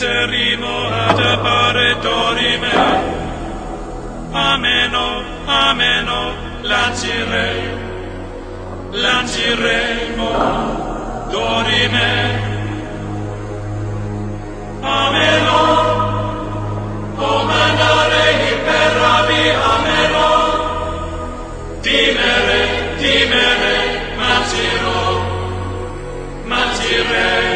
interrimo ad apparatori me. Ameno, ameno, lancirei, lanciremo, dorime. Ameno, comandare per rabbi, ameno, timere, timere, maciro, macirei.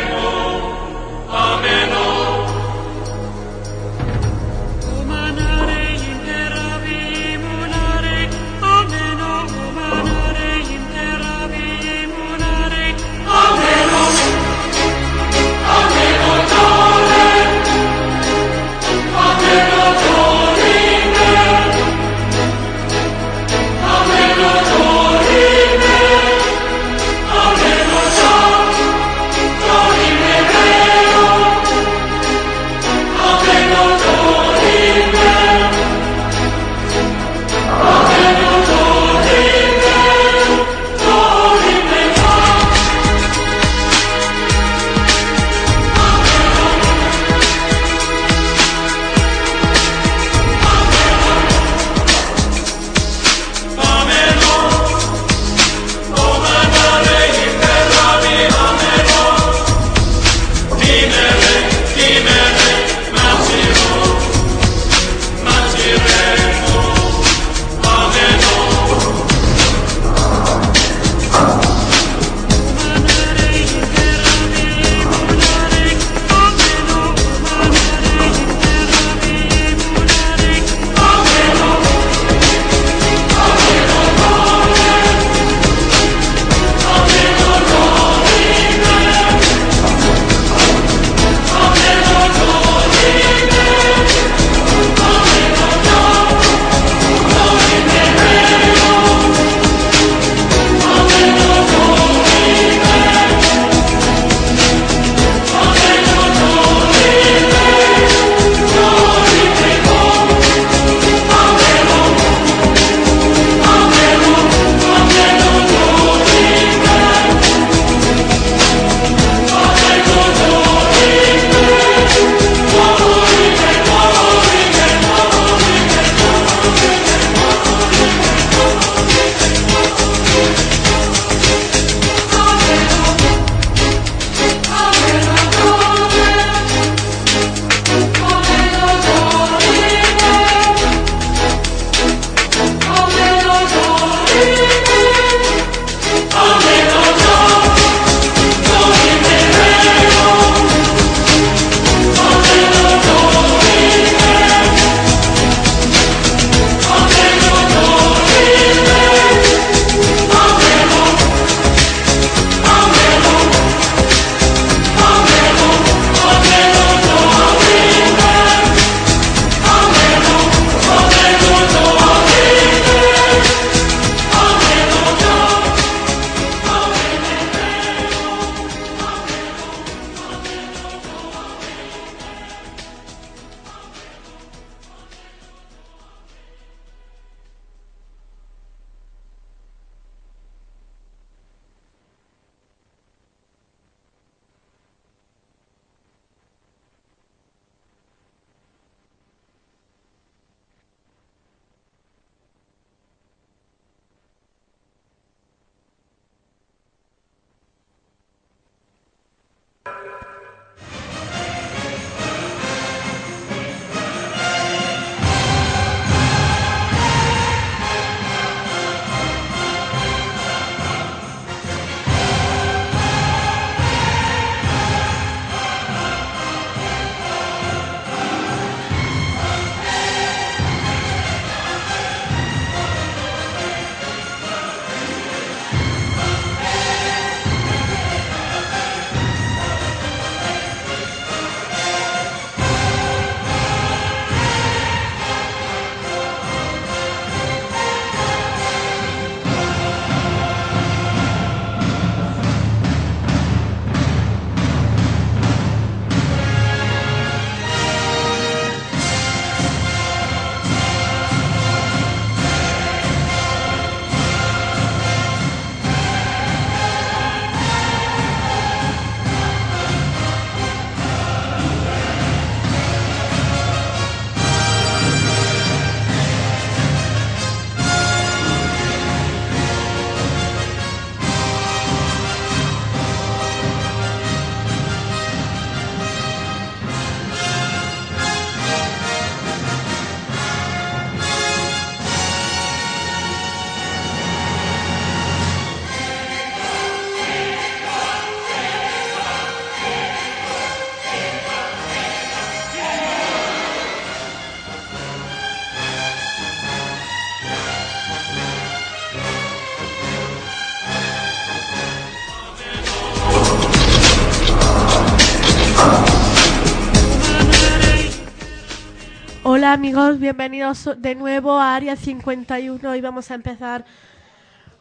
Hola amigos, bienvenidos de nuevo a Área 51 y vamos a empezar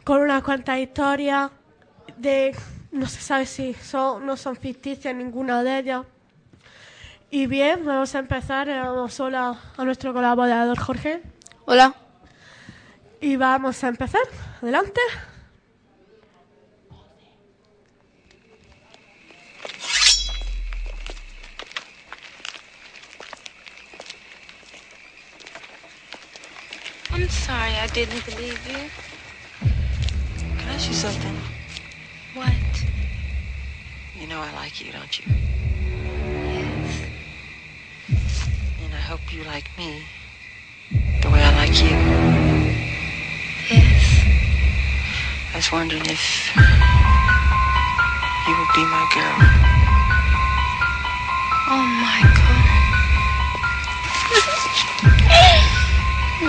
con unas cuantas historias de, no se sabe si son, no son ficticias ninguna de ellas. Y bien, vamos a empezar, le damos hola a nuestro colaborador Jorge Hola. y vamos a empezar. Adelante. I'm sorry I didn't believe you. Can I ask you something? What? You know I like you, don't you? Yes. And I hope you like me the way I like you. Yes. I was wondering if you would be my girl. Oh, Michael.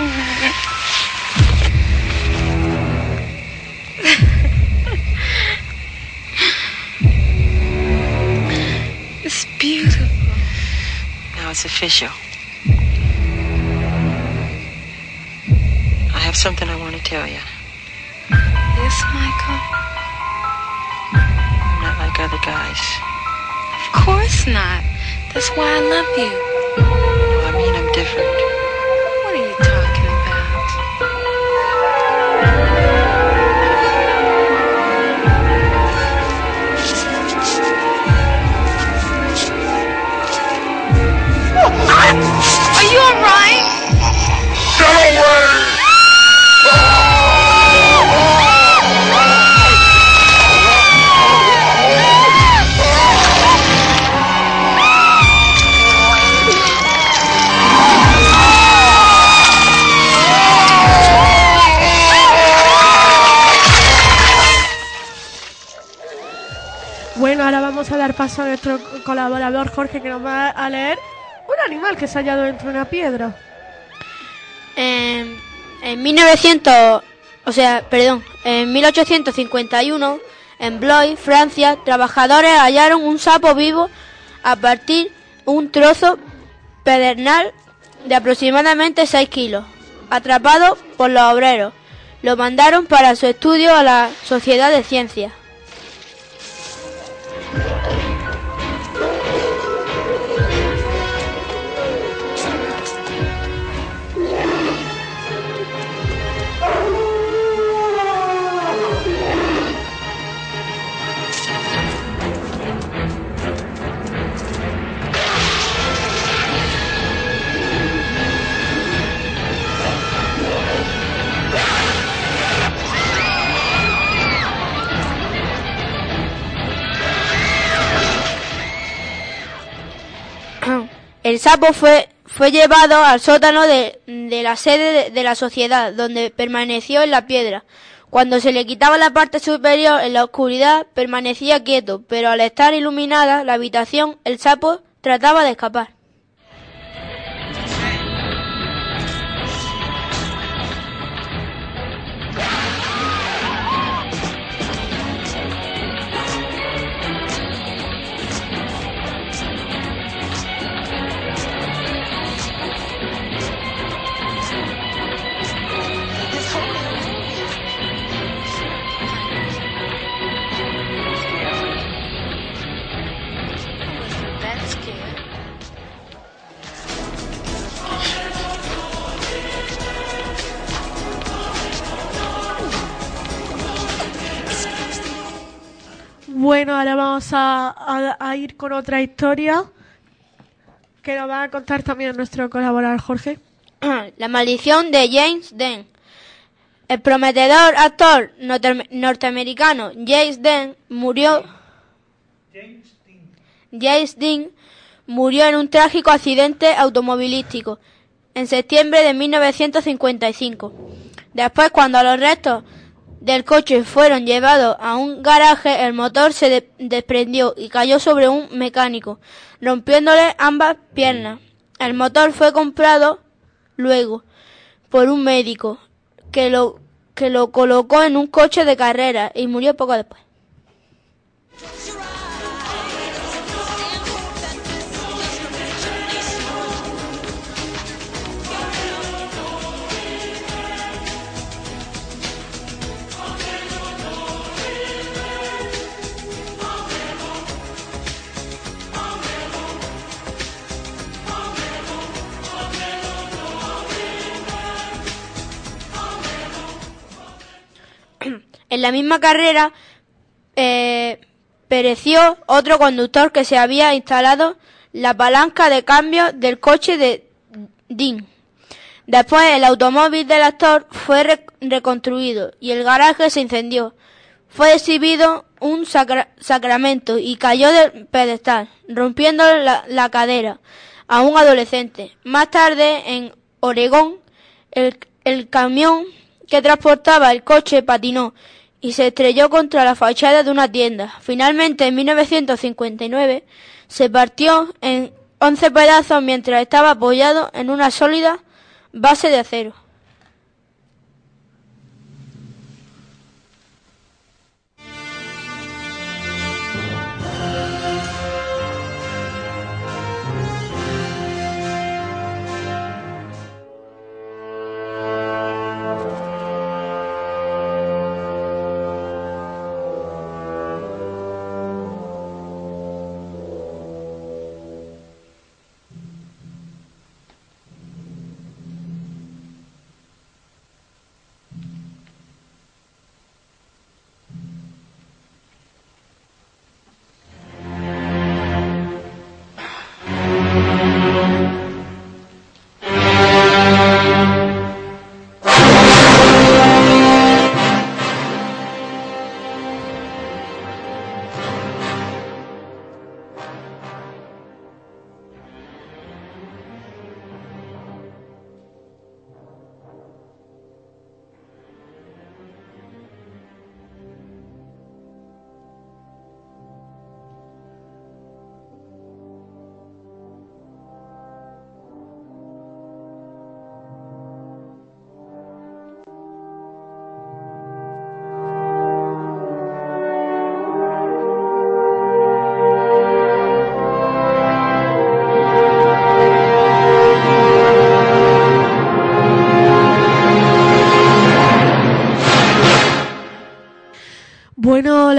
it's beautiful. Now it's official. I have something I want to tell you. Yes, Michael. I'm not like other guys. Of course not. That's why I love you. No, I mean I'm different. Vamos a dar paso a nuestro colaborador Jorge que nos va a leer un animal que se ha hallado dentro de una piedra. En, en 1900, o sea, perdón, en 1851, en Blois, Francia, trabajadores hallaron un sapo vivo a partir un trozo pedernal de aproximadamente 6 kilos, atrapado por los obreros. Lo mandaron para su estudio a la Sociedad de Ciencias. El sapo fue, fue llevado al sótano de, de la sede de, de la sociedad, donde permaneció en la piedra. Cuando se le quitaba la parte superior en la oscuridad, permanecía quieto, pero al estar iluminada la habitación, el sapo trataba de escapar. Bueno, ahora vamos a, ir con otra historia que nos va a contar también nuestro colaborador Jorge. La maldición de James Dean. El prometedor actor norte- norteamericano James Dean murió. James Dean murió en un trágico accidente automovilístico en septiembre de 1955. Después, cuando los restos del coche fueron llevados a un garaje, el motor se de- desprendió y cayó sobre un mecánico, rompiéndole ambas piernas. El motor fue comprado luego por un médico que lo que lo colocó en un coche de carrera y murió poco después. En la misma carrera eh, pereció otro conductor que se había instalado la palanca de cambio del coche de Dean. Después el automóvil del actor fue re- reconstruido y el garaje se incendió. Fue exhibido un sacra- sacramento y cayó del pedestal, rompiendo la, cadera a un adolescente. Más tarde, en Oregón, el camión que transportaba el coche patinó y se estrelló contra la fachada de una tienda. Finalmente, en 1959, se partió en 11 pedazos mientras estaba apoyado en una sólida base de acero. Bueno,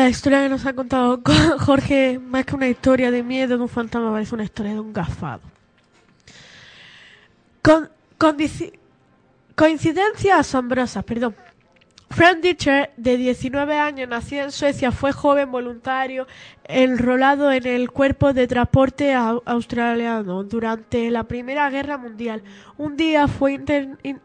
la historia que nos ha contado Jorge, más que una historia de miedo de un fantasma, parece una historia de un gafado. Con, coincidencias asombrosas, perdón. Frank Ditcher, de 19 años, nacido en Suecia, fue joven voluntario enrolado en el cuerpo de transporte au- australiano durante la Primera Guerra Mundial. Un día fue inter- in-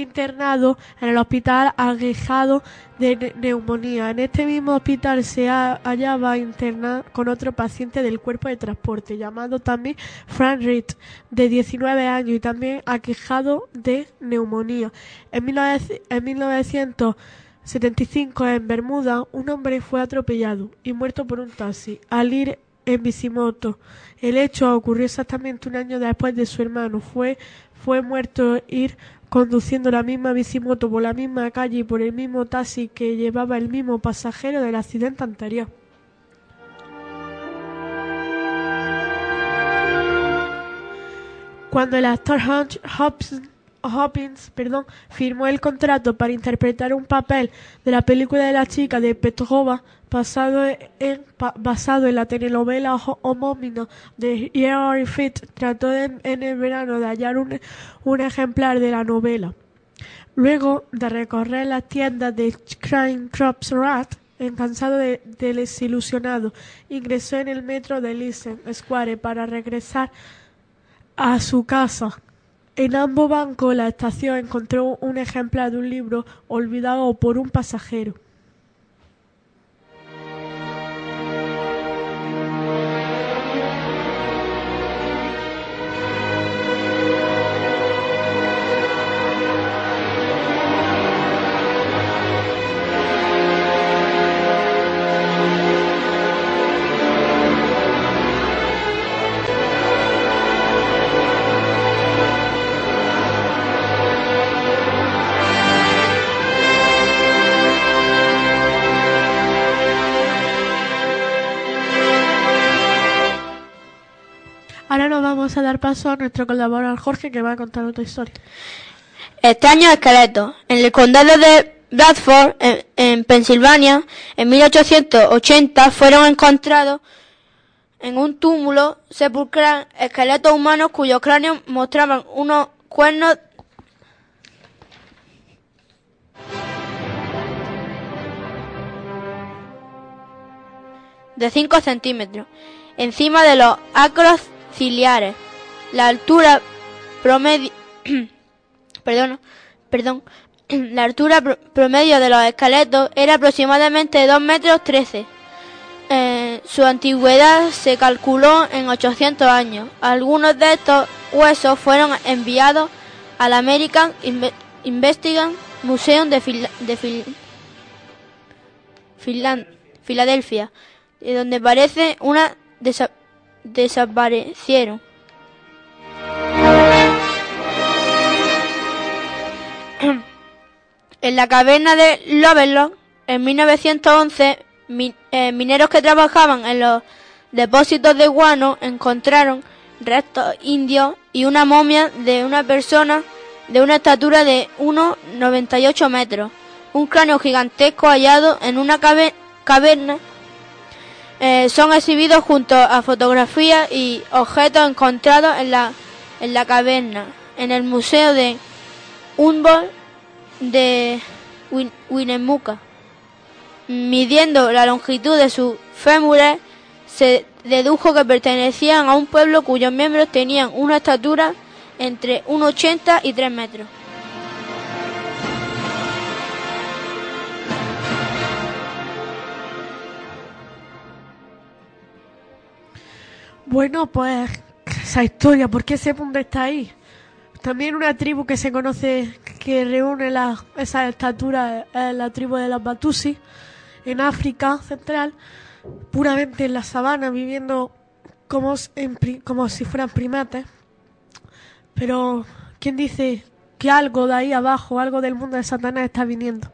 internado en el hospital aquejado de ne- neumonía. En este mismo hospital se ha- hallaba internado con otro paciente del cuerpo de transporte, llamado también Frank Reed, de 19 años y también aquejado de neumonía. En, 19 en 1975, en Bermuda, un hombre fue atropellado y muerto por un taxi al ir en bicimoto. El hecho ocurrió exactamente un año después de su hermano. Fue, fue muerto ir conduciendo la misma bicimoto por la misma calle y por el mismo taxi que llevaba el mismo pasajero del accidente anterior. Cuando el actor Hunch Hopkins, perdón, firmó el contrato para interpretar un papel de la película de la chica de Petrova, basado en, pa- basado en la telenovela ho- homónima de Hilary Fit, trató en, en el verano de hallar un, un ejemplar de la novela. Luego de recorrer las tiendas de Crime Crops Rat, cansado de, de desilusionado, ingresó en el metro de Leeson Square para regresar a su casa. En ambos bancos la estación encontró un ejemplar de un libro olvidado por un pasajero. A dar paso a nuestro colaborador Jorge que va a contar otra historia. Extraños esqueletos. En el condado de Bradford, en, en Pensilvania, en 1880 fueron encontrados en un túmulo sepulcral esqueletos humanos cuyos cráneos mostraban unos cuernos de 5 centímetros, encima de los acros ciliares. La altura promedio, perdón, perdón, la altura pro- promedio de los esqueletos era aproximadamente 2 metros 13. Eh, su antigüedad se calculó en 800 años. Algunos de estos huesos fueron enviados al American Inve- Investigation Museum de, Filadelfia, de donde parece una desa- desaparecieron. En la caverna de Lovelock, en 1911, mi- eh, mineros que trabajaban en los depósitos de guano encontraron restos indios y una momia de una persona de una estatura de 1,98 metros. Un cráneo gigantesco hallado en una caverna eh, son exhibidos junto a fotografías y objetos encontrados en la, en la caverna, en el Museo de Humboldt de Win-. Midiendo la longitud de sus fémures, se dedujo que pertenecían a un pueblo cuyos miembros tenían una estatura entre 1,80 y 3 metros. Bueno, pues esa historia, ¿por qué ese punto está ahí? También una tribu que se conoce, que reúne la, esa estatura, es la tribu de los Batusi, en África Central, puramente en la sabana, viviendo como, como si fueran primates. Pero, ¿quién dice que algo de ahí abajo, algo del mundo de Satanás está viniendo?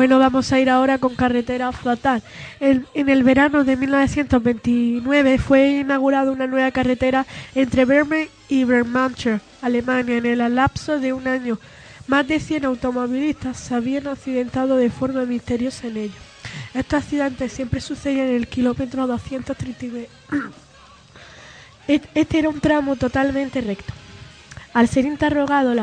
Bueno, vamos a ir ahora con carretera flotal. En, el verano de 1929 fue inaugurada una nueva carretera entre Bremen y Bermancher, Alemania. En el lapso de un año, más de 100 automovilistas se habían accidentado de forma misteriosa en ello. Estos accidentes siempre sucedían en el kilómetro 239. Et- Este era un tramo totalmente recto. Al ser interrogado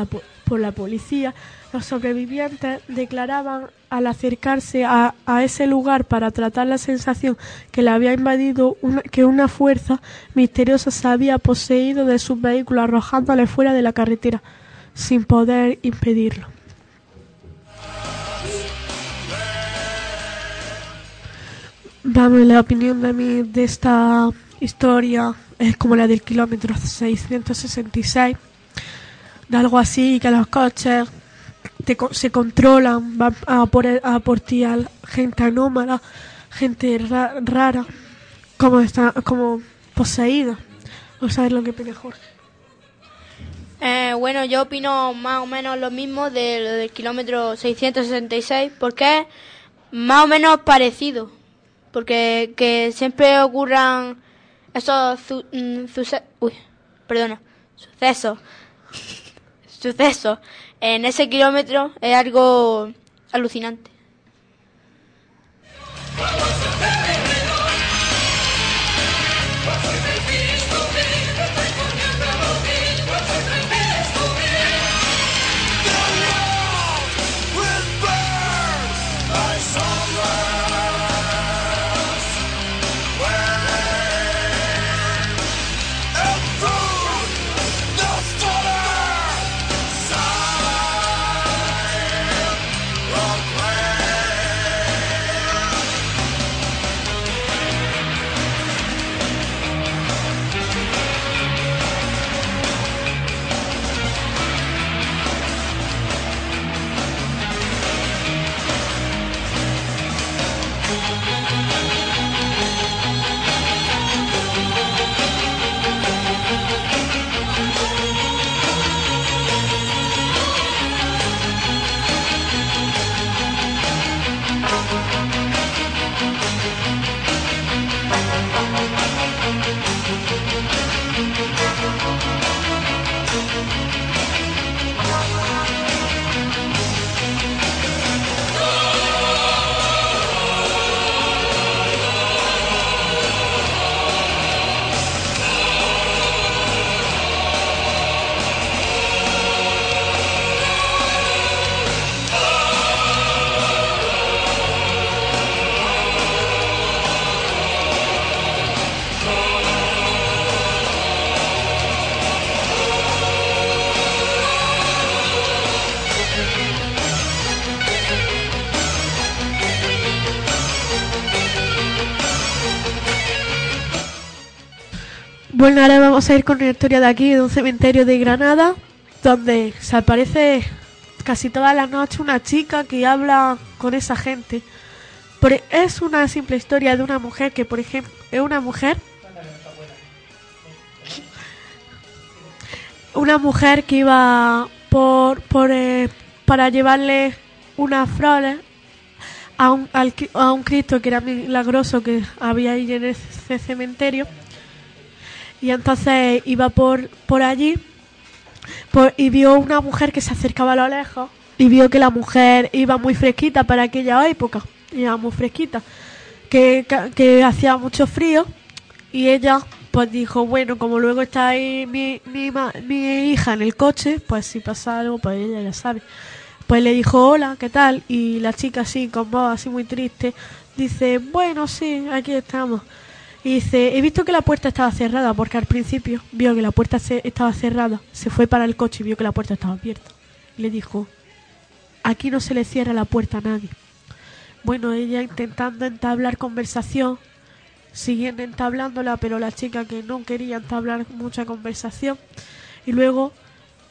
por la policía, los sobrevivientes declaraban al acercarse a, a ese lugar para tratar la sensación que le había invadido una- que una fuerza misteriosa se había poseído de sus vehículos arrojándole fuera de la carretera sin poder impedirlo. Dame la opinión de mí de esta historia, es como la del kilómetro 666, de algo así, que los coches te se controlan, van a por, a por ti a gente anómala, gente ra- rara, como está, como poseída. No sabes lo que pide Jorge. Eh, bueno, yo opino más o menos lo mismo del kilómetro 666, porque es más o menos parecido. Porque que siempre ocurran esos su- mm, uy, perdona, sucesos. sucesos en ese kilómetro es algo alucinante. Vamos a ir con una historia de aquí, de un cementerio de Granada, donde se aparece casi toda la noche una chica que habla con esa gente. Pero es una simple historia de una mujer que, por ejemplo, es una mujer. Una mujer que iba por, eh, para llevarle unas flores a un, a un Cristo que era milagroso que había ahí en ese cementerio. Y entonces iba por, por allí y vio una mujer que se acercaba a lo lejos y vio que la mujer iba muy fresquita para aquella época, iba muy fresquita, que, que, hacía mucho frío y ella pues dijo, bueno, como luego está ahí mi, mi, mi hija en el coche, pues si pasa algo, pues ella ya sabe. Pues le dijo, hola, ¿qué tal? Y la chica así, con voz así muy triste, dice, bueno, sí, aquí estamos. Y dice, he visto que la puerta estaba cerrada, porque al principio vio que la puerta se- estaba cerrada, se fue para el coche y vio que la puerta estaba abierta. Y le dijo, aquí no se le cierra la puerta a nadie. Bueno, ella intentando entablar conversación, siguiendo entablándola, pero la chica que no quería entablar mucha conversación, y luego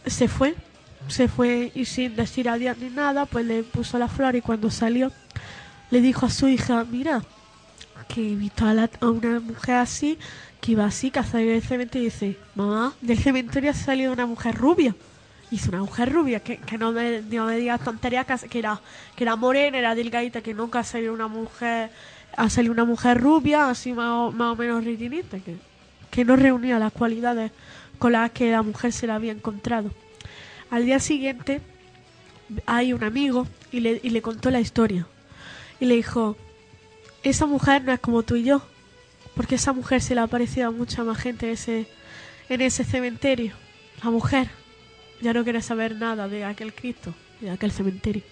se fue, se fue y sin decir adiós ni nada, pues le puso la flor y cuando salió le dijo a su hija, mira, que he visto a, la- a una mujer así, que iba así, que salió del cementerio y dice, mamá, del cementerio ha salido una mujer rubia. Y dice, una mujer rubia, que, no, me, digas tonterías, que, que era, que era morena, era delgadita, que nunca ha salido una mujer, ha salido una mujer rubia, así más o, menos ritinita, que, no reunía las cualidades con las que la mujer se la había encontrado. Al día siguiente hay un amigo y le contó la historia. Y le dijo, esa mujer no es como tú y yo, porque esa mujer se le ha aparecido a mucha más gente en ese, en ese cementerio. La mujer ya no quiere saber nada de aquel Cristo, de aquel cementerio.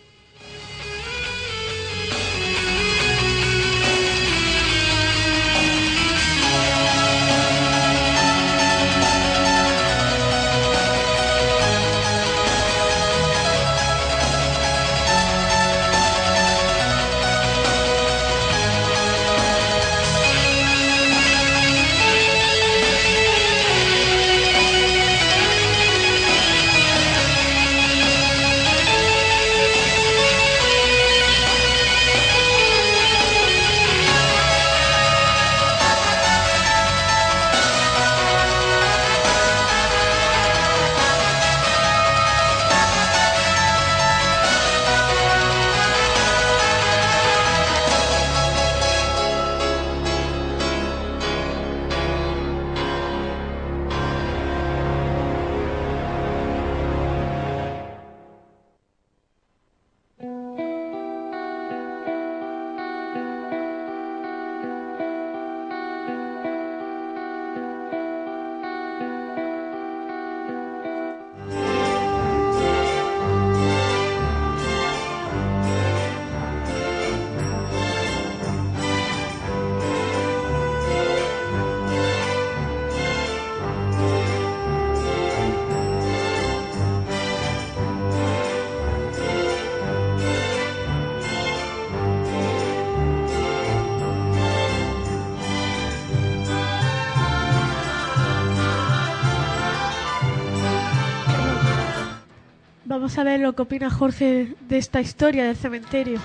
Vamos a ver lo que opina Jorge de esta historia del cementerio.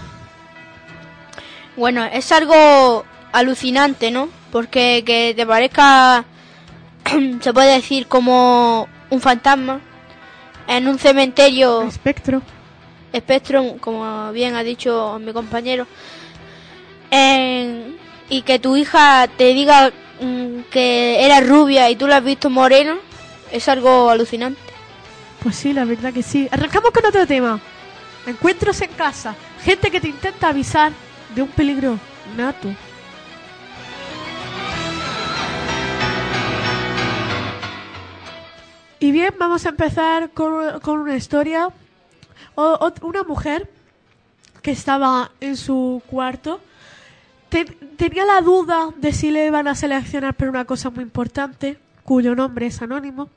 Bueno, es algo alucinante, ¿no? Porque que te parezca, se puede decir, como un fantasma en un cementerio Espectro. Spectrum, como bien ha dicho mi compañero, en- y que tu hija te diga mm, que era rubia y tú la has visto morena, es algo alucinante. Pues sí, la verdad que sí. Arrancamos con otro tema. Encuentros en casa. Gente que te intenta avisar de un peligro nato. Y bien, vamos a empezar con, con una historia. Una mujer que estaba en su cuarto te- tenía la duda de si le iban a seleccionar por una cosa muy importante, cuyo nombre es anónimo.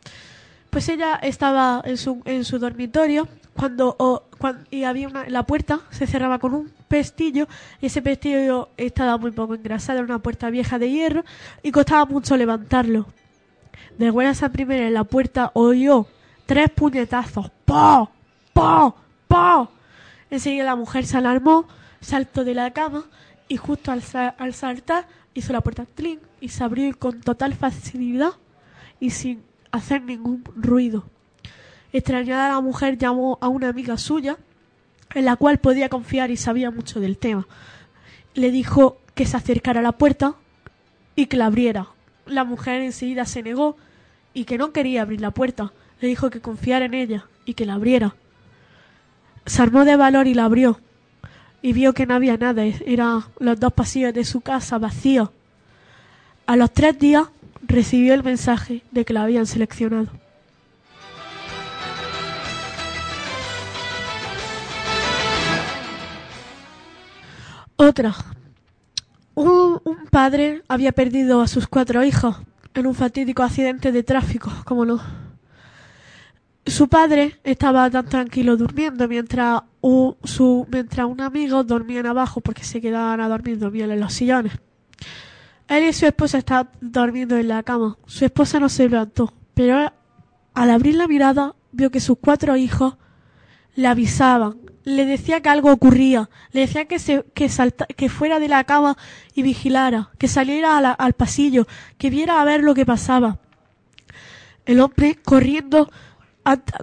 Pues ella estaba en su, en su dormitorio cuando, o- cuan- y había una, la puerta se cerraba con un pestillo y ese pestillo estaba muy poco engrasado, era una puerta vieja de hierro y costaba mucho levantarlo. De buenas a primera en la puerta oyó tres puñetazos. ¡Po! ¡Po! ¡Po! Enseguida la mujer se alarmó, saltó de la cama y justo al, al saltar hizo la puerta ¡tling! y se abrió con total facilidad y sin hacer ningún ruido. Extrañada la mujer llamó a una amiga suya en la cual podía confiar y sabía mucho del tema. Le dijo que se acercara a la puerta y que la abriera. La mujer enseguida se negó y que no quería abrir la puerta. Le dijo que confiara en ella y que la abriera. Se armó de valor y la abrió. Y vio que no había nada, eran los dos pasillos de su casa vacíos. A los tres días recibió el mensaje de que la habían seleccionado. Otra. Un, padre había perdido a sus cuatro hijos en un fatídico accidente de tráfico, como no. Su padre estaba tan tranquilo durmiendo mientras un, su, mientras un amigo dormían abajo porque se quedaban a dormir, dormían en los sillones. Él y su esposa estaban durmiendo en la cama. Su esposa no se levantó, pero al abrir la mirada vio que sus cuatro hijos le avisaban, le decía que algo ocurría, le decía que se, que que fuera de la cama y vigilara, que saliera al pasillo, que viera a ver lo que pasaba. El hombre, corriendo,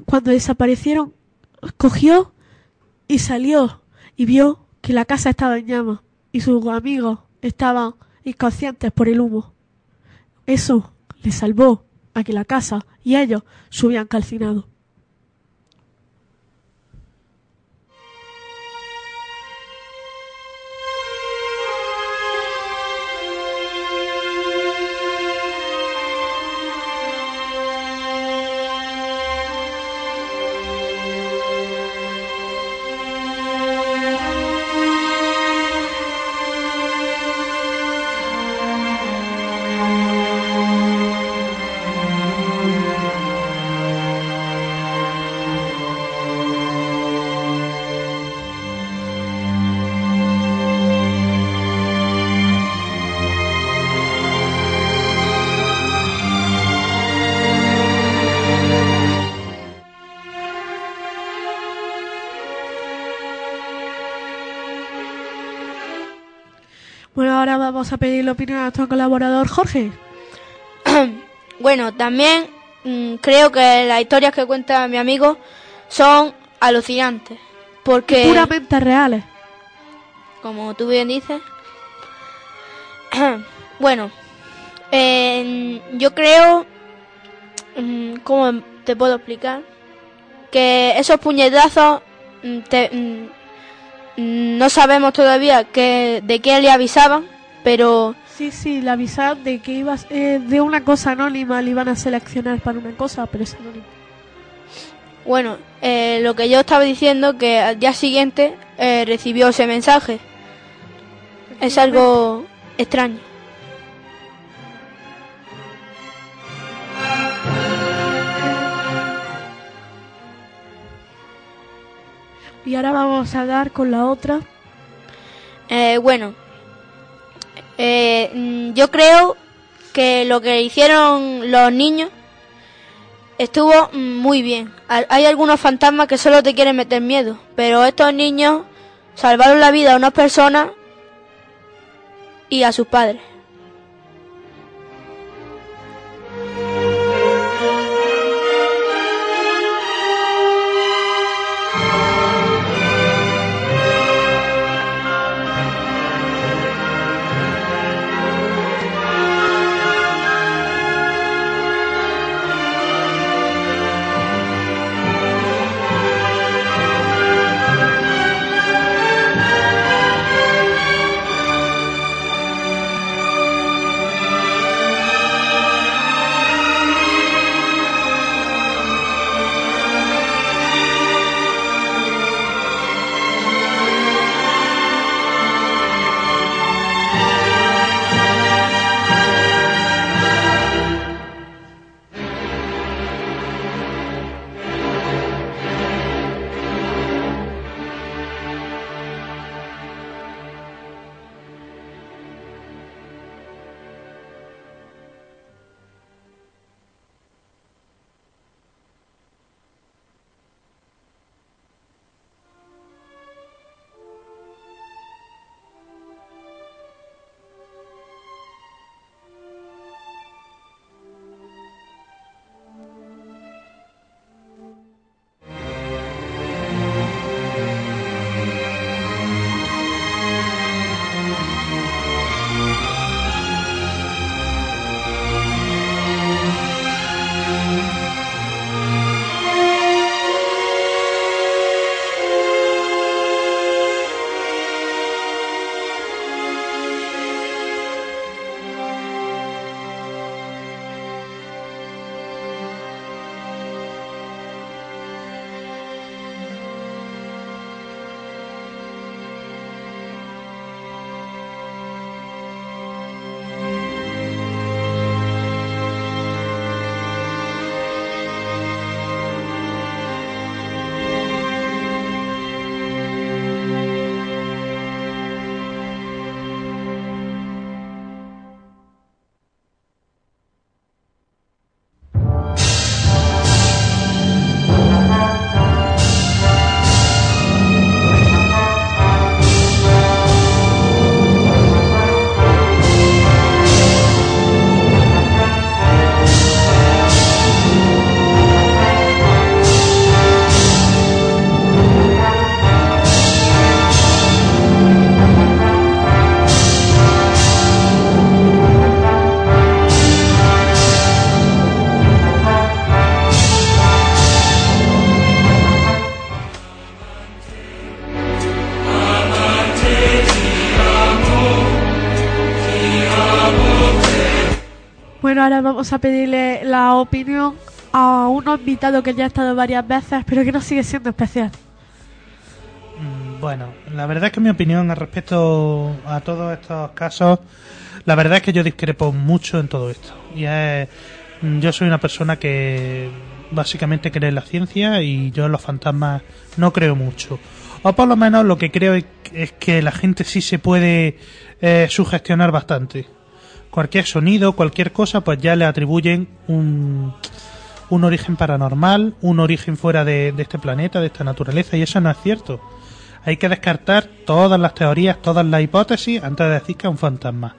cuando desaparecieron, cogió y salió y vio que la casa estaba en llamas y sus amigos estaban inconscientes por el humo. Eso le salvó a que la casa y ellos se hubieran vamos a pedir la opinión a nuestro colaborador Jorge. Bueno, también mm, creo que las historias que cuenta mi amigo son alucinantes. Porque, Puramente reales. como tú bien dices, bueno, eh, yo creo, mm, ¿cómo te puedo explicar? Que esos puñetazos te- mm, mm, no sabemos todavía que, de qué le avisaban, pero Sí, sí, le avisaron de que ibas eh, de una cosa anónima le iban a seleccionar para una cosa, pero es anónimo. Bueno, eh, lo que yo estaba diciendo que al día siguiente eh, recibió ese mensaje. Es algo extraño. Y ahora vamos a dar con la otra. Eh, bueno, eh, mm, yo creo que lo que hicieron los niños estuvo mm, muy bien. Hay hay algunos fantasmas que solo te quieren meter miedo, pero estos niños salvaron la vida a unas personas y a sus padres. Bueno, ahora vamos a pedirle la opinión a un invitado que ya ha estado varias veces, pero que no sigue siendo especial. Mm, Bueno, la verdad es que mi opinión al respecto a todos estos casos, la verdad es que yo discrepo mucho en todo esto. Y es, mm, yo soy una persona que básicamente cree en la ciencia y yo en los fantasmas no creo mucho. O por lo menos lo que creo es que la gente sí se puede eh, sugestionar bastante. Cualquier sonido, cualquier cosa, pues ya le atribuyen un, un origen paranormal, un origen fuera de, de este planeta, de esta naturaleza, y eso no es cierto. Hay que descartar todas las teorías, todas las hipótesis antes de decir que es un fantasma.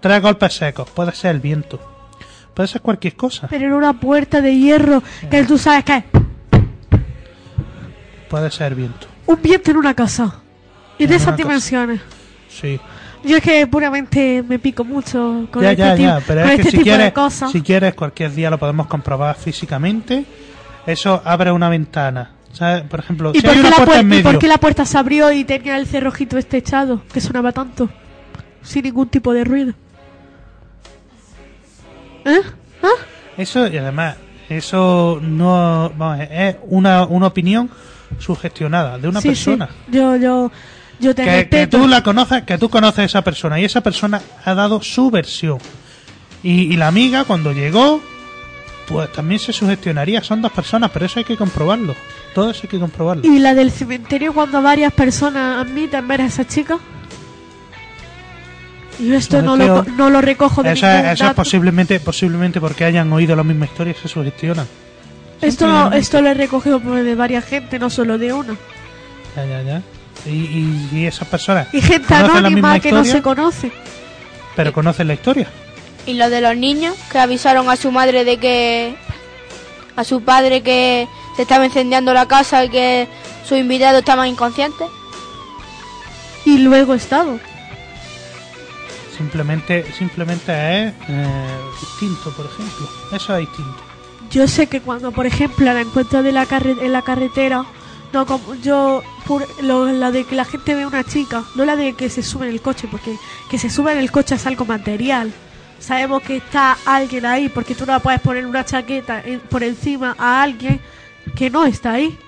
Tres golpes secos, puede ser el viento, puede ser cualquier cosa, Pero en una puerta de hierro que tú sabes que es puede ser el viento. un viento en una casa. Y de esas dimensiones. Sí. Yo es que puramente me pico mucho con ya, este, ya, tipo, ya, pero con es que este si tipo quieres, de cosas. si quieres, cualquier día lo podemos comprobar físicamente. Eso abre una ventana. ¿sabes? Por ejemplo, ¿Y, si por hay una la puerta puer- en y medio, por qué la puerta se abrió y tenía el cerrojito este echado? Que sonaba tanto. Sin ningún tipo de ruido. ¿Eh? ¿Ah? eso y además, eso no vamos, es una, una opinión sugestionada de una Sí, persona. sí. Yo, yo, yo te Que, que tú la conoces, que tú conoces a esa persona y esa persona ha dado su versión. Y, y la amiga cuando llegó, pues también se sugestionaría. Son dos personas, pero eso hay que comprobarlo. Todo eso hay que comprobarlo. Y la del cementerio cuando varias personas admiten ver a esa chica. Y esto no lo, no lo recojo de Eso, es, eso es posiblemente, posiblemente porque hayan oído la misma historia y se sugestionan. Esto, esto lo he recogido de varias gente, no solo de una. Ya, ya, ya. Y, y, y esas personas Y gente anónima misma que no se conoce. pero conocen la historia. Y lo de los niños que avisaron a su madre de que. a su padre que se estaba incendiando la casa y que sus invitados estaban inconscientes. Y luego he estado. Simplemente, simplemente es eh, distinto, por ejemplo. Eso es distinto. Yo sé que cuando, por ejemplo, la encuentro de la carre- en la carretera, yo, pur- lo- la de que la gente ve una chica, no la de que se sube en el coche, porque que se sube en el coche es algo material. Sabemos que está alguien ahí, porque tú no puedes poner una chaqueta por encima a alguien que no está ahí.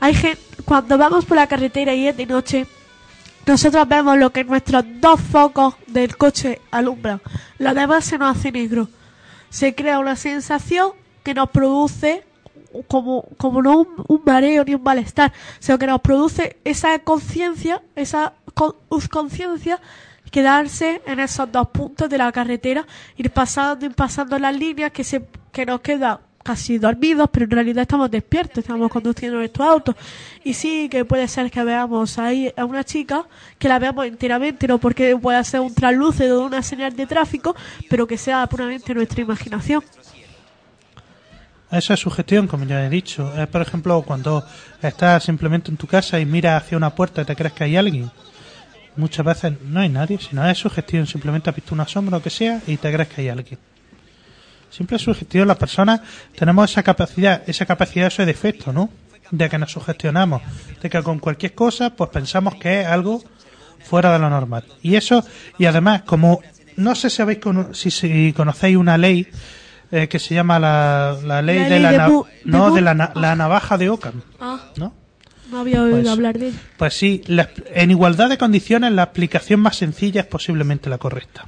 Hay gente, cuando vamos por la carretera y es de noche, nosotros vemos lo que nuestros dos focos del coche alumbran. Lo demás se nos hace negro. Se crea una sensación que nos produce como, como no un, mareo ni un malestar, sino que nos produce esa conciencia, esa con- conciencia, quedarse en esos dos puntos de la carretera, ir pasando y pasando las líneas que se que nos quedan casi dormidos, pero en realidad estamos despiertos, estamos conduciendo nuestro auto. Y sí que puede ser que veamos ahí a una chica, que la veamos enteramente, no porque pueda ser un translúcido de una señal de tráfico, pero que sea puramente nuestra imaginación. Eso es sugestión, como ya he dicho. Es, por ejemplo, cuando estás simplemente en tu casa y miras hacia una puerta y te crees que hay alguien. Muchas veces no hay nadie, sino es sugestión. Simplemente has visto una sombra o que sea y te crees que hay alguien. Siempre es sugestión. Las personas tenemos esa capacidad, esa capacidad, ese defecto, ¿no? De que nos sugestionamos. De que con cualquier cosa, pues pensamos que es algo fuera de lo normal. Y eso, y además, como no sé si habéis si, si conocéis una ley eh, que se llama la, la ley La de ley la de na- no de la, la navaja de Ockham, Ah, ¿no? no había oído Pues- hablar de ella. Pues sí, la- en igualdad de condiciones la aplicación más sencilla es posiblemente la correcta.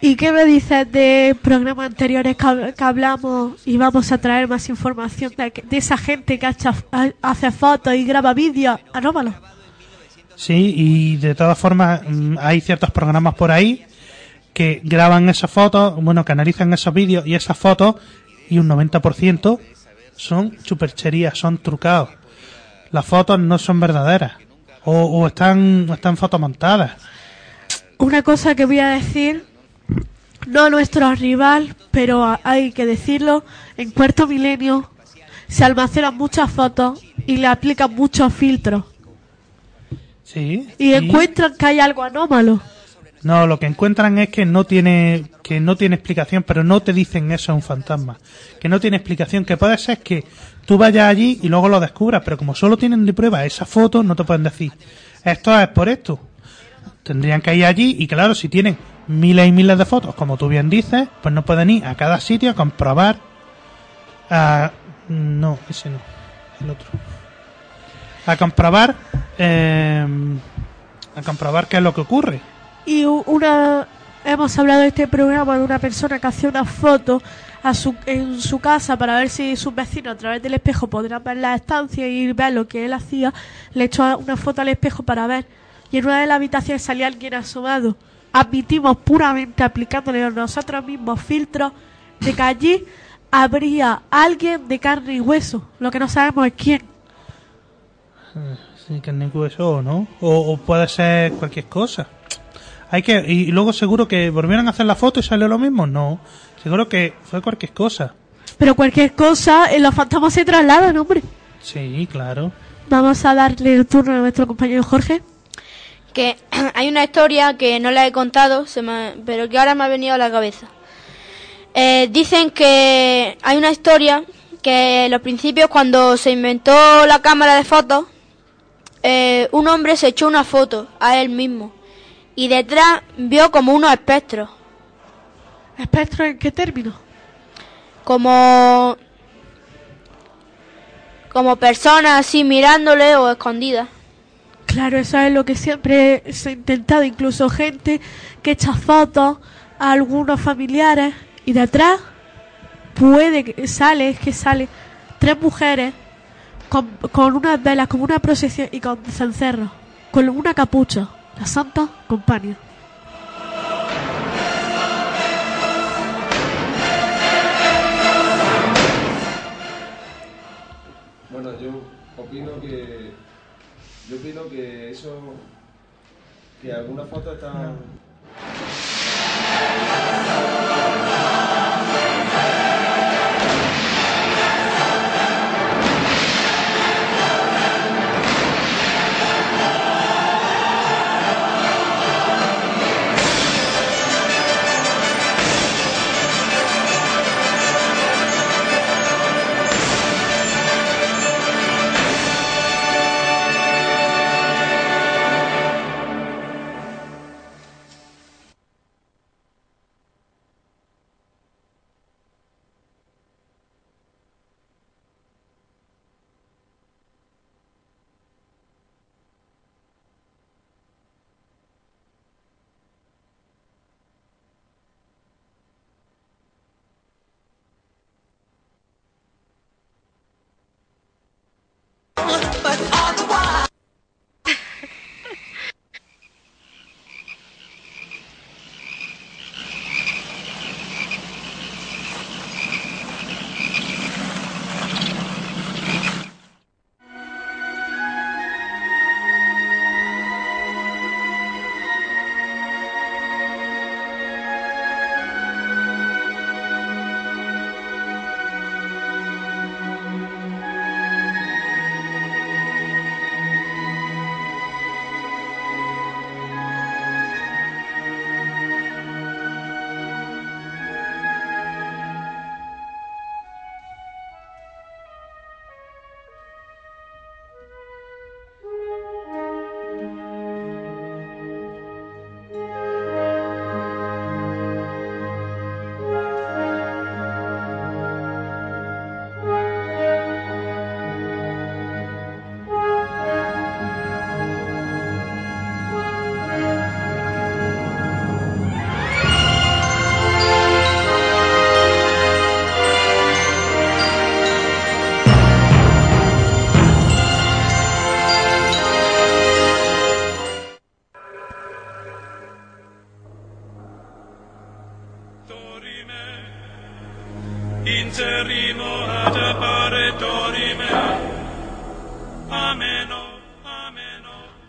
¿Y qué me dices de programas anteriores que, hab- que hablamos y vamos a traer más información de, esa gente que hacha- ha- hace fotos y graba vídeos anómalos? Sí, y de todas formas mm, hay ciertos programas por ahí que graban esas fotos, bueno, que analizan esos vídeos y esas fotos y un 90% son supercherías, son trucados. Las fotos no son verdaderas o, o están, están fotomontadas. Una cosa que voy a decir, no nuestro rival, pero a- hay que decirlo, en cuarto milenio se almacenan muchas fotos y le aplican muchos filtros Sí. y encuentran que hay algo anómalo. No, lo que encuentran es que no tiene que no tiene explicación, pero no te dicen eso es un fantasma. Que no tiene explicación, que puede ser que tú vayas allí y luego lo descubras, pero como solo tienen de prueba esa foto, no te pueden decir, esto es por esto. Tendrían que ir allí y claro, si tienen miles y miles de fotos, como tú bien dices, pues no pueden ir a cada sitio a comprobar a... No, ese no, el otro. A comprobar... eh, a comprobar qué es lo que ocurre. Y una hemos hablado de este programa de una persona que hacía una foto a su, en su casa para ver si sus vecinos a través del espejo podrían ver la estancia y ver lo que él hacía. Le echó una foto al espejo para ver. Y en una de las habitaciones salía alguien asomado. Admitimos puramente aplicándole a nosotros mismos filtros de que allí habría alguien de carne y hueso. Lo que no sabemos es quién. Sí, carne y hueso, ¿no? O puede ser cualquier cosa. Hay que y luego seguro que volvieron a hacer la foto y salió lo mismo. No, seguro que fue cualquier cosa. Pero cualquier cosa, en los fantasmas se trasladan, hombre. Sí, claro. Vamos a darle el turno a nuestro compañero Jorge. que hay una historia que no la he contado, se me- pero que ahora me ha venido a la cabeza. Eh, dicen que hay una historia que en los principios cuando se inventó la cámara de fotos, eh, un hombre se echó una foto a él mismo y detrás vio como unos espectros, ¿Espectro en qué término? como como personas así mirándole o escondidas. Claro, eso es lo que siempre se ha intentado. Incluso gente que echa fotos a algunos familiares y detrás puede que sale, es que sale tres mujeres con, con unas velas, con una procesión y con cencerros, con una capucha, la Santa Compañía. Bueno, yo opino que. Yo opino que eso. Que algunas fotos están.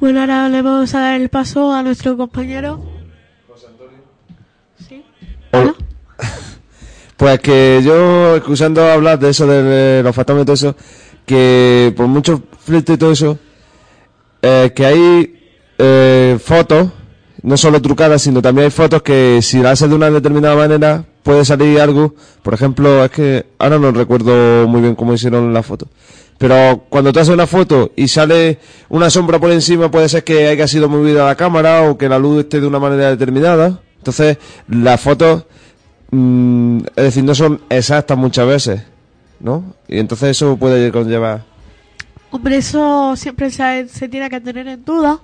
Bueno, ahora le vamos a dar el paso a nuestro compañero. Sí. Hola. Pues que yo, escuchando hablar de eso, de los fantasmas y todo eso, que por mucho filtro y todo eso, eh, que hay eh, fotos, no solo trucadas, sino también hay fotos que si las haces de una determinada manera, puede salir algo. Por ejemplo, es que ahora no recuerdo muy bien cómo hicieron la foto. Pero cuando tú haces una foto y sale una sombra por encima, puede ser que haya sido movida la cámara o que la luz esté de una manera determinada. Entonces, las fotos, mm, es decir, no son exactas muchas veces, ¿no? Y entonces eso puede conllevar. Hombre, eso siempre se, se tiene que tener en duda.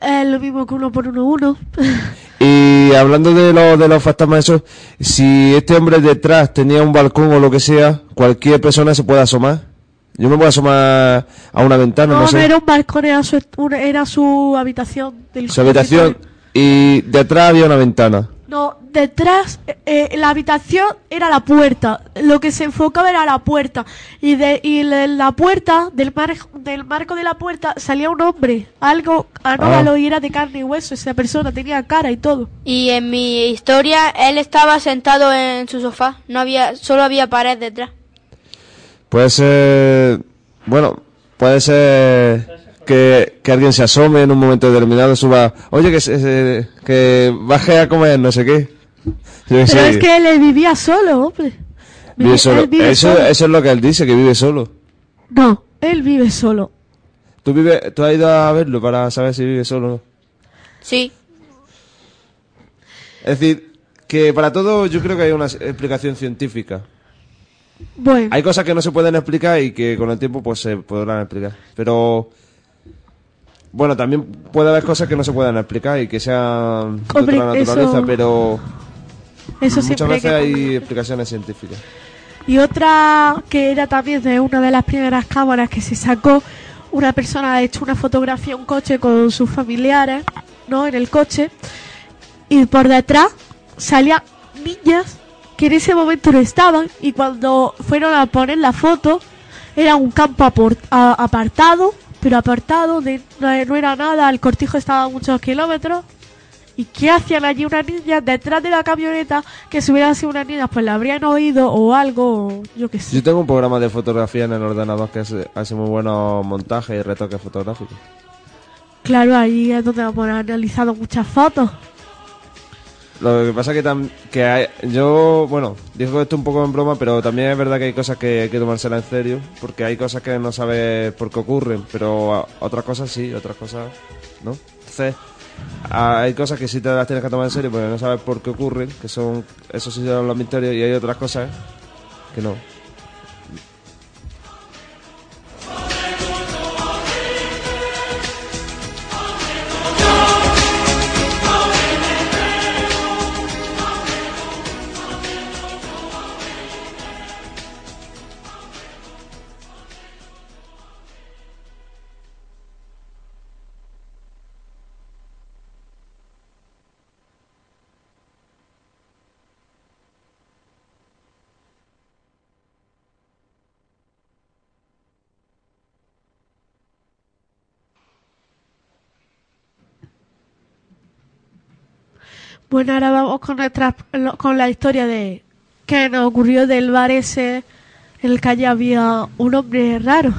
Es, lo mismo que uno por uno uno. Y hablando de, lo, de los fantasmas, eso, si este hombre detrás tenía un balcón o lo que sea, cualquier persona se puede asomar. Yo me puedo asomar a una ventana, no, No, no sé. era un balcón, era su, una- era su habitación. Del Su habitación y detrás había una ventana. No, detrás, eh, eh, la habitación era la puerta. Lo que se enfocaba era la puerta. Y de y la, la puerta del, mar, del marco de la puerta salía un hombre, algo anómalo y era de carne y hueso. Esa persona tenía cara y todo. Y en mi historia él estaba sentado en su sofá, no había, solo había pared detrás. Puede ser. Bueno, puede ser que, que alguien se asome en un momento determinado, suba. Oye, que, se- se- que baje a comer, no sé qué. Pero sé, es que él vivía solo, hombre. vive Vive- solo. él vive eso, solo. eso es lo que él dice, que vive solo. No, él vive solo. ¿Tú, vive, ¿Tú has ido a verlo para saber si vive solo o no? Sí, Es decir, que para todo yo creo que hay una explicación científica. Bueno, Hay cosas que no se pueden explicar y que con el tiempo pues se podrán explicar. Pero bueno, también puede haber cosas que no se puedan explicar y que sean de Hombre, otra naturaleza, eso- pero eso muchas veces que- hay explicaciones científicas. Y otra que era también de una de las primeras cámaras que se sacó, una persona ha hecho una fotografía, un coche con sus familiares, ¿no? En el coche. Y por detrás salían niñas que en ese momento no estaban y cuando fueron a poner la foto era un campo apartado, pero apartado, de, no, no era nada, el cortijo estaba a muchos kilómetros. ¿Y qué hacían allí unas niñas detrás de la camioneta? Que si hubieran sido unas niñas, pues la habrían oído o algo, o yo qué sé. Yo tengo un programa de fotografía en el ordenador que hace, hace muy buenos montajes y retoques fotográficos. Claro, ahí es donde hemos analizado muchas fotos. Lo que pasa que, tam- que hay- yo, bueno, digo esto un poco en broma, pero también es verdad que hay cosas que hay que tomársela en serio, porque hay cosas que no sabes por qué ocurren, pero otras cosas sí, otras cosas no. Entonces, hay cosas que sí te las tienes que tomar en serio, porque no sabes por qué ocurren, que son, eso sí son los misterios, y hay otras cosas que no. Bueno, ahora vamos con nuestra, la historia de que nos ocurrió del bar ese en el que allí había un hombre raro.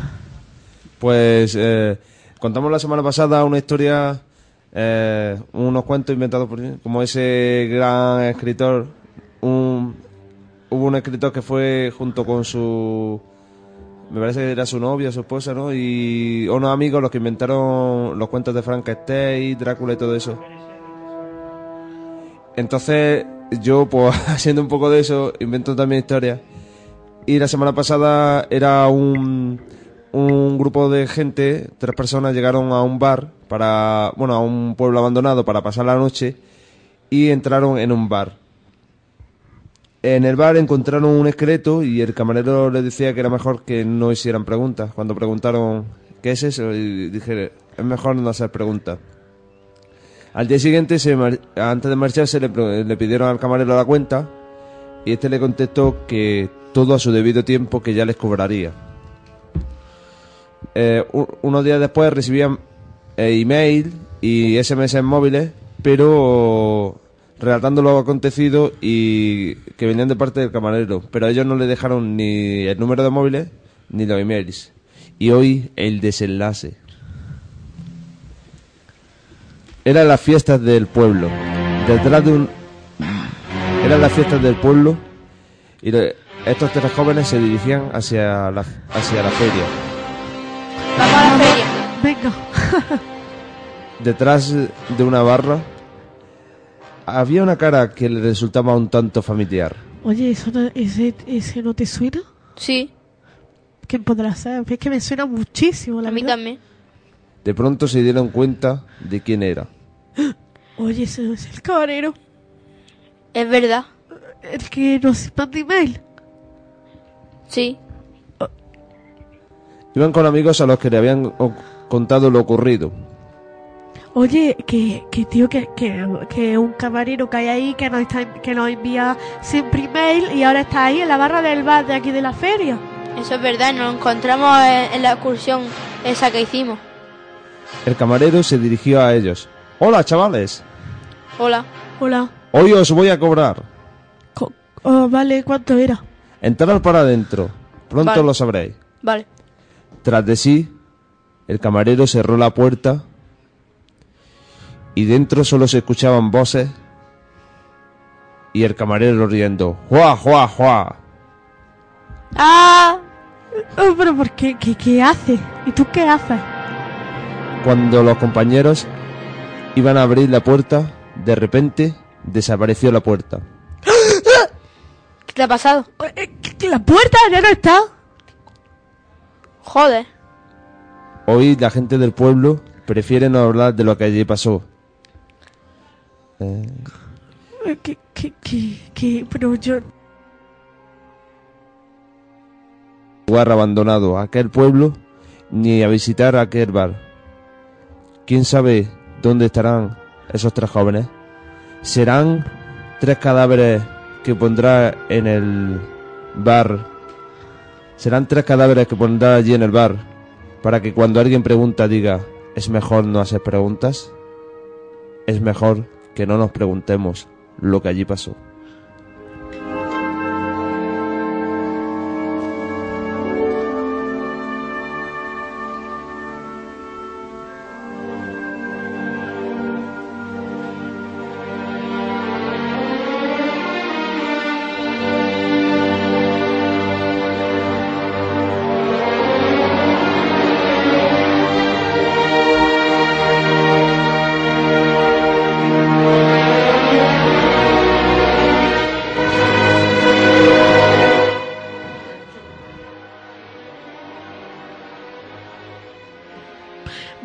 Pues eh, contamos la semana pasada una historia, eh, unos cuentos inventados por como ese gran escritor, un, hubo un escritor que fue junto con su, me parece que era su novia, su esposa, ¿no? Y unos amigos los que inventaron los cuentos de Frankenstein, Drácula y todo eso. Entonces yo, pues haciendo un poco de eso, invento también historias. Y la semana pasada era un, un grupo de gente, tres personas llegaron a un bar para, bueno, a un pueblo abandonado para pasar la noche y entraron en un bar. En el bar encontraron un esqueleto y el camarero les decía que era mejor que no hicieran preguntas. Cuando preguntaron qué es eso, y dije, es mejor no hacer preguntas. Al día siguiente, se antes de marcharse, le, pidieron al camarero la cuenta y este le contestó que todo a su debido tiempo que ya les cobraría. Eh, unos días después recibían eh, email y SMS móviles, pero relatando lo acontecido y que venían de parte del camarero, pero ellos no le dejaron ni el número de móviles ni los emails. Y hoy el desenlace. Eran las fiestas del pueblo. Detrás de un... Eran las fiestas del pueblo y le- estos tres jóvenes se dirigían hacia la, hacia la feria. vamos a la feria. Venga. Detrás de una barra había una cara que le resultaba un tanto familiar. Oye, ¿eso no- ese, ¿ese no te suena? Sí, ¿Quién podrá ser? Es que me suena muchísimo, la a mí verdad. también. De pronto se dieron cuenta de quién era. Oye, ese es el camarero. Es verdad. El que nos manda email. Sí. Iban con amigos a los que le habían contado lo ocurrido. Oye, que, que tío, que, que, que un camarero que hay ahí que nos, está, que nos envía siempre email y ahora está ahí en la barra del bar de aquí de la feria. Eso es verdad, nos encontramos en, en la excursión Esa que hicimos. El camarero se dirigió a ellos. Hola, chavales. Hola. Hola. Hoy os voy a cobrar. Co- oh, vale, ¿cuánto era? Entrad para adentro. Pronto Vale. lo sabréis. Vale. Tras de sí, el camarero cerró la puerta y dentro solo se escuchaban voces y el camarero riendo. ¡Juá, juá, juá! ¡Ah! Oh, pero ¿por qué? ¿Qué, qué hace? ¿Y tú qué haces? Cuando los compañeros iban a abrir la puerta, de repente desapareció la puerta. ¿Qué te ha pasado? Eh, que La puerta ya no está. Joder. Hoy la gente del pueblo prefiere no hablar de lo que allí pasó. Eh, Eh, ¿Qué, qué, qué, qué? Pero yo... lugar abandonado, aquel pueblo, ni a visitar aquel bar. ¿Quién sabe dónde estarán esos tres jóvenes? ¿Serán tres cadáveres que pondrá en el bar? ¿Serán tres cadáveres que pondrá allí en el bar para que cuando alguien pregunta diga, es mejor no hacer preguntas? Es mejor que no nos preguntemos lo que allí pasó.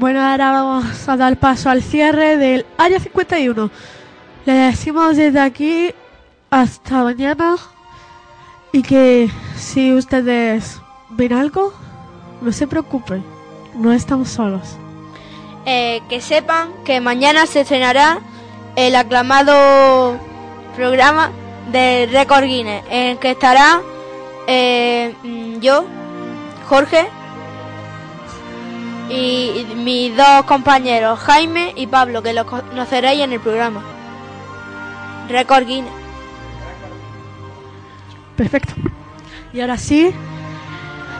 Bueno, ahora vamos a dar paso al cierre del Área 51. Le decimos desde aquí hasta mañana y que si ustedes ven algo, no se preocupen, no estamos solos. Eh, que sepan que mañana se estrenará el aclamado programa de Record Guinness, en el que estará eh, mm, yo, Jorge, y mis dos compañeros, Jaime y Pablo, que los conoceréis en el programa. Record Guinness. Perfecto. Y ahora sí,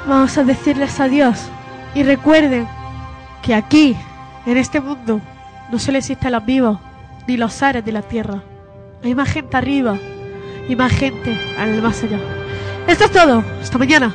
vamos a decirles adiós. Y recuerden que aquí, en este mundo, no solo existen los vivos, ni los seres de la tierra. Hay más gente arriba y más gente en el más allá. Esto es todo. Hasta mañana.